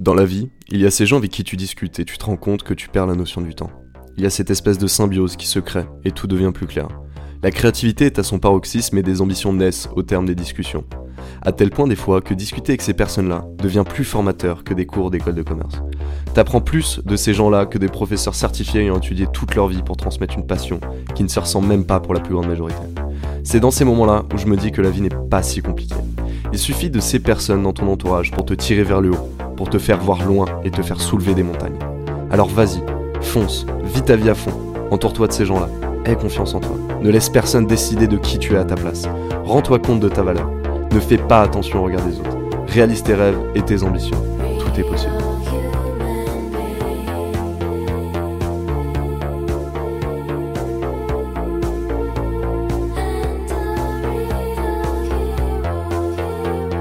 Dans la vie, il y a ces gens avec qui tu discutes et tu te rends compte que tu perds la notion du temps. Il y a cette espèce de symbiose qui se crée et tout devient plus clair. La créativité est à son paroxysme et des ambitions naissent au terme des discussions. À tel point des fois que discuter avec ces personnes-là devient plus formateur que des cours d'école de commerce. T'apprends plus de ces gens-là que des professeurs certifiés ayant étudié toute leur vie pour transmettre une passion qui ne se ressent même pas pour la plus grande majorité. C'est dans ces moments-là où je me dis que la vie n'est pas si compliquée. Il suffit de ces personnes dans ton entourage pour te tirer vers le haut, pour te faire voir loin et te faire soulever des montagnes. Alors vas-y, fonce, vis ta vie à fond, entoure-toi de ces gens-là, aie confiance en toi. Ne laisse personne décider de qui tu es à ta place. Rends-toi compte de ta valeur. Ne fais pas attention au regard des autres. Réalise tes rêves et tes ambitions. Tout est possible.